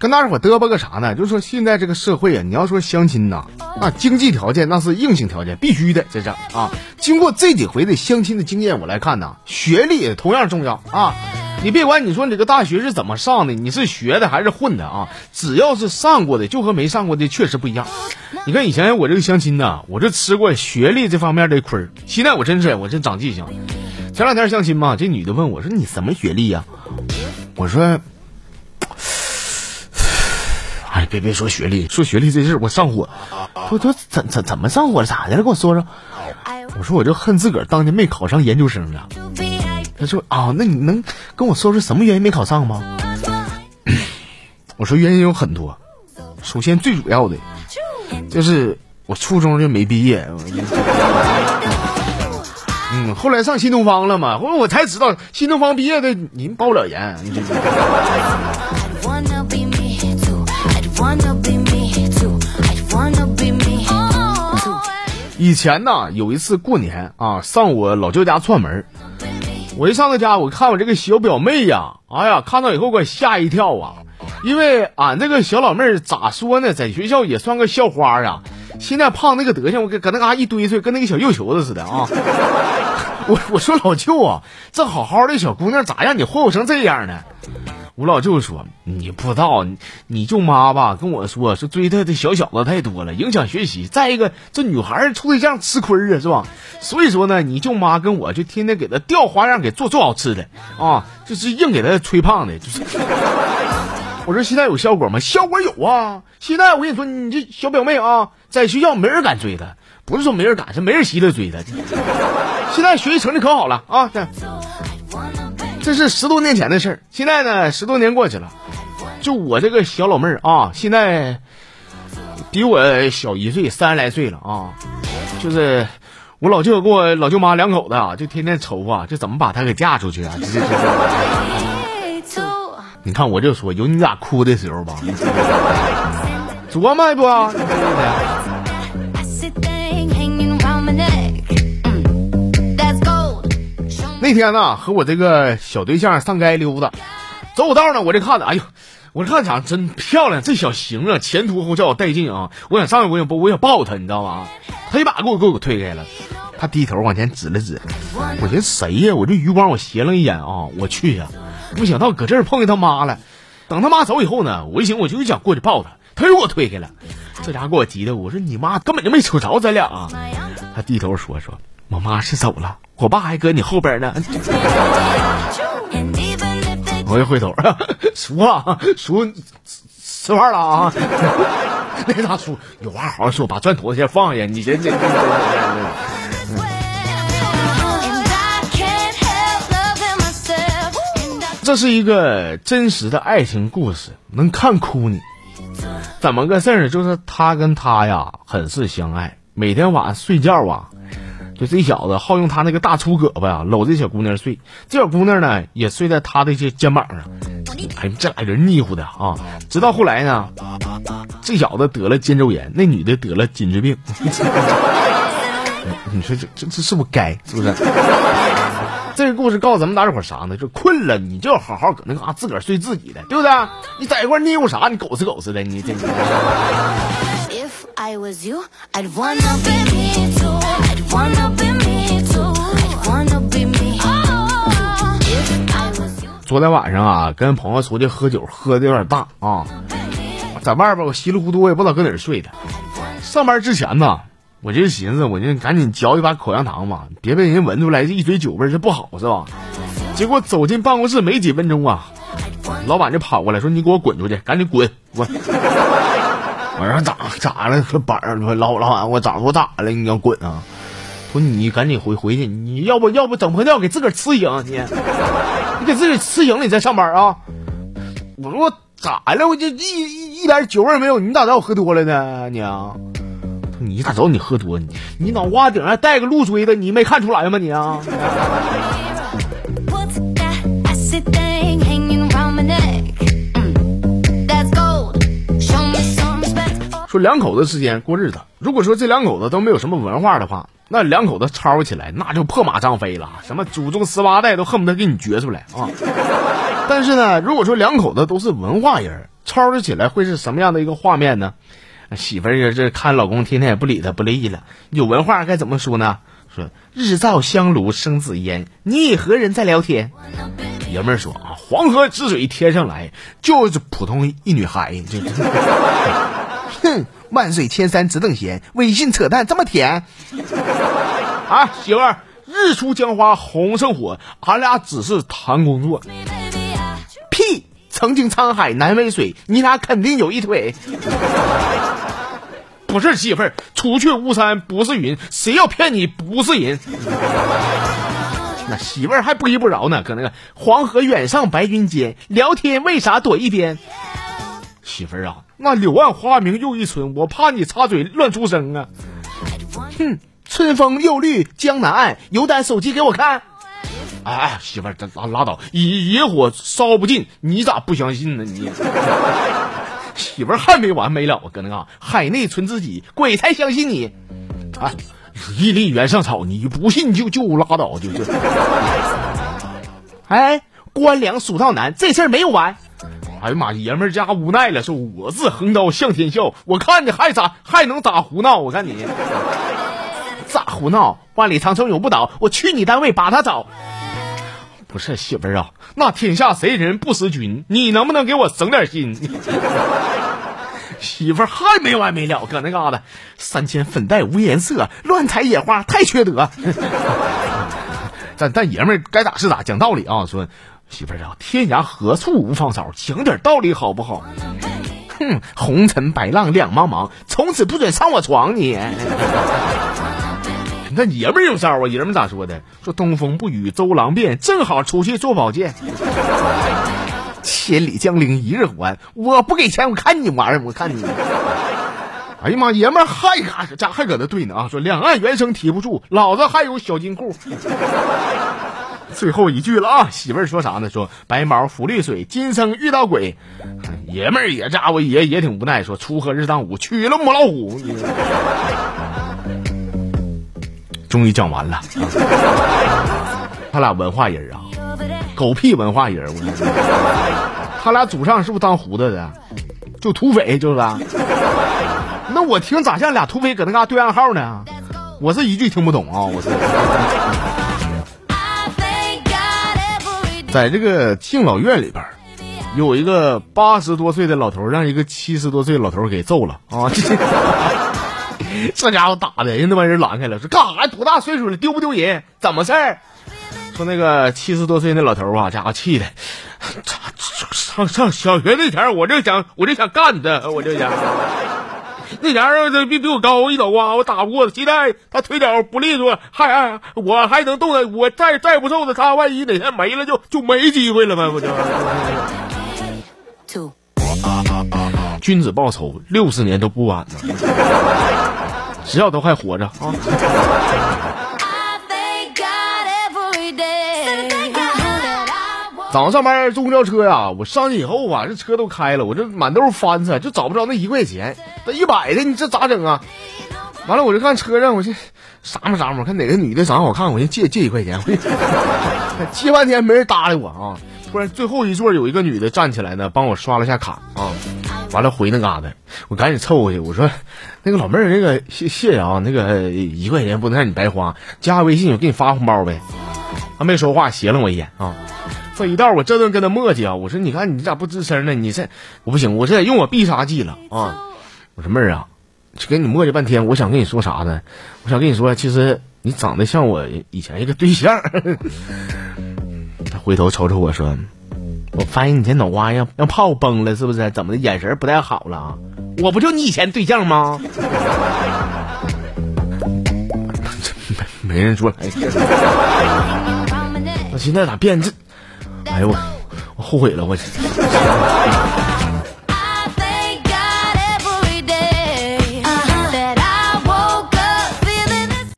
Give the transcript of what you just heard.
跟大伙嘚啵个啥呢？就是说现在这个社会啊，你要说相亲呐，啊，经济条件那是硬性条件，必须的，这是啊。经过这几回的相亲的经验，我来看呐，学历也同样重要啊。你别管你说你这个大学是怎么上的，你是学的还是混的啊？只要是上过的，就和没上过的确实不一样。你看以前我这个相亲呐，我这吃过学历这方面的亏儿，现在我真是我真长记性。前两天相亲嘛，这女的问我说：“你什么学历呀？”我说。哎，别别说学历，说学历这事儿我上火。我说怎怎怎么上火了？咋的了？给我说说。我说我就恨自个儿当年没考上研究生啊。他说啊，那你能跟我说说什么原因没考上吗？我说原因有很多，首先最主要的，就是我初中就没毕业。嗯，后来上新东方了嘛，后来我才知道新东方毕业的您包不了研。以前呢，有一次过年啊，上我老舅家串门我一上他家，我看我这个小表妹呀，哎呀，看到以后给我吓一跳啊！因为俺这个小老妹儿咋说呢，在学校也算个校花啊。现在胖那个德行，我搁搁那嘎一堆堆，跟那个小肉球子似的啊！我我说老舅啊，这好好的小姑娘咋让你霍霍成这样呢？我老舅说：“你不知道，你舅妈吧跟我说，说追她的小小子太多了，影响学习。再一个，这女孩处对象吃亏啊，是吧？所以说呢，你舅妈跟我就天天给她调花样，给做做好吃的啊，就是硬给她吹胖的。就是 我说现在有效果吗？效果有啊！现在我跟你说，你这小表妹啊，在学校没人敢追她，不是说没人敢，是没人稀得追她。现在学习成绩可好了啊！这。”是十多年前的事儿，现在呢，十多年过去了，就我这个小老妹儿啊，现在比我小一岁，三十来岁了啊。就是我老舅跟我老舅妈两口子啊，就天天愁啊，这怎么把她给嫁出去啊？这这这。你看我就说，有你俩哭的时候吧？琢磨不？那天呢，和我这个小对象上街溜达，走我道呢，我这看着，哎呦，我这看长真漂亮，这小型啊，前凸后翘带劲啊！我想上去，我想抱，我想抱她，你知道吗？他一把给我给我推开了，他低头往前指了指，我寻思谁呀？我这余光我斜了一眼啊，我去呀！没想到搁这儿碰见他妈了。等他妈走以后呢，我一寻我就想过去抱他，他又给我推开了。这家伙给我急的，我说你妈根本就没瞅着咱俩啊！他低头说说，我妈是走了。我爸还搁你后边呢，我一回头，叔啊，叔吃饭了啊？那大叔有话好好说，把砖头先放下，你这这。这是一个真实的爱情故事，能看哭你。怎么个事儿？就是他跟他呀，很是相爱，每天晚上睡觉啊。就这小子好用他那个大粗胳膊呀搂这小姑娘睡，这小姑娘呢也睡在他的这肩膀上。哎，这俩人腻乎的啊！直到后来呢，这小子得了肩周炎，那女的得了颈椎病。你说这这这是不是该？是不是？这个故事告诉咱们大伙啥呢？就困了，你就好好搁那嘎自个儿睡自己的，对不对？你在一块腻乎啥？你狗吃狗似的，你这。昨天晚上啊，跟朋友出去喝酒，喝的有点大啊，在外边我稀里糊涂，我也不知道搁哪儿睡的。上班之前呢，我就寻思，我就赶紧嚼一把口香糖嘛，别被人闻出来这一嘴酒味，这不好是吧？结果走进办公室没几分钟啊，老板就跑过来说：“你给我滚出去，赶紧滚！”我 我说咋咋了？老板儿老老板，我咋我咋了？你要滚啊？说你赶紧回回去，你要不要不整破尿给自个儿吃赢你。你给自己吃醒了，你再上班啊！我说我咋了？我就一一一点酒味没有。你咋知道我喝多了呢？你啊，你咋知道你喝多？你你脑瓜顶上带个鹿锥子，你没看出来吗？你啊！说两口子之间过日子，如果说这两口子都没有什么文化的话。那两口子吵起来，那就破马张飞了，什么祖宗十八代都恨不得给你掘出来啊！但是呢，如果说两口子都是文化人，吵吵起来会是什么样的一个画面呢？媳妇儿这看老公天天也不理他，不乐意了。有文化该怎么说呢？说日照香炉生紫烟，你与何人在聊天？爷们儿说啊，黄河之水天上来，就是普通一女孩。这，哼，万水千山只等闲，微信扯淡这么甜。啊，媳妇儿，日出江花红胜火，俺俩只是谈工作。屁，曾经沧海难为水，你俩肯定有一腿。不是媳妇儿，除却巫山不是云，谁要骗你不是人。那媳妇儿还不依不饶呢，搁那个黄河远上白云间聊天，为啥躲一边？媳妇儿啊，那柳暗花明又一村，我怕你插嘴乱出声啊。哼，春风又绿江南岸，有胆手机给我看。哎哎，媳妇儿，拉拉倒，野野火烧不尽，你咋不相信呢？你。媳妇儿还没完没了啊！搁那个海内存知己，鬼才相信你。啊，一粒原上草，你不信就就拉倒，就就。哎，官粮蜀道难，这事儿没有完。哎呀妈，爷们儿家无奈了，说我自横刀向天笑，我看你还咋还能咋胡闹？我看你咋胡闹？万里长城永不倒，我去你单位把他找。不是媳妇儿啊，那天下谁人不识君？你能不能给我省点心？媳妇儿还没完没了，搁那嘎达，三千粉黛无颜色，乱采野花太缺德。但但爷们儿该咋是咋，讲道理啊。说媳妇儿啊，天涯何处无芳草，讲点道理好不好？哼，红尘白浪两茫茫，从此不准上我床你。那爷们儿有招啊！爷们儿咋说的？说东风不与周郎便，正好出去做保健。千里江陵一日还，我不给钱，我看你玩儿，我看你。哎呀妈，爷们儿还咋还搁那对呢啊！说两岸猿声啼不住，老子还有小金库。最后一句了啊！媳妇儿说啥呢？说白毛浮绿水，今生遇到鬼。爷们儿也家伙也也挺无奈，说锄禾日当午，娶了母老虎。终于讲完了，他俩文化人啊，狗屁文化人！我，他俩祖上是不是当胡子的？就土匪就是。那我听咋像俩土匪搁那嘎对暗号呢？我是一句听不懂啊！我是。在这个敬老院里边，有一个八十多岁的老头让一个七十多岁老头给揍了啊！这家伙打的，人那帮人拦开了，说干啥？多大岁数了，丢不丢人？怎么事儿？说那个七十多岁那老头啊，家伙气的，上上小学那前我就想，我就想干他，我就想，那前儿他比比我高一头啊，我打不过他。现在他腿脚不利索，还我还能动弹，我再再不揍他，他万一哪天没了，就就没机会了呗，不就？君子报仇，六十年都不晚呢。只要都还活着啊！早上上班坐公交车呀，我上去以后啊，这车都开了，我这满兜翻着，就找不着那一块钱，那一百的，你这咋整啊？完了，我就看车上，我这啥么啥么，看哪个女的长得好看，我先借借一块钱。我 借半天没人搭理我啊！突然最后一座有一个女的站起来呢，帮我刷了下卡啊。完了回那嘎达，我赶紧凑过去，我说：“那个老妹儿，那个谢谢啊，那个一块钱不能让你白花，加个微信我给你发红包呗。”他没说话，斜了我一眼啊。这一道我这顿跟他磨叽啊，我说：“你看你咋不吱声呢？你这我不行，我这得用我必杀技了啊！”我说：“妹儿啊，就跟你磨叽半天，我想跟你说啥呢？我想跟你说，其实你长得像我以前一个对象。”他回头瞅瞅我说。我发现你这脑瓜让让炮崩了，是不是？怎么的？眼神不太好了？我不就你以前对象吗？没 没人说来。我现在咋变这？哎呦我，我后悔了，我。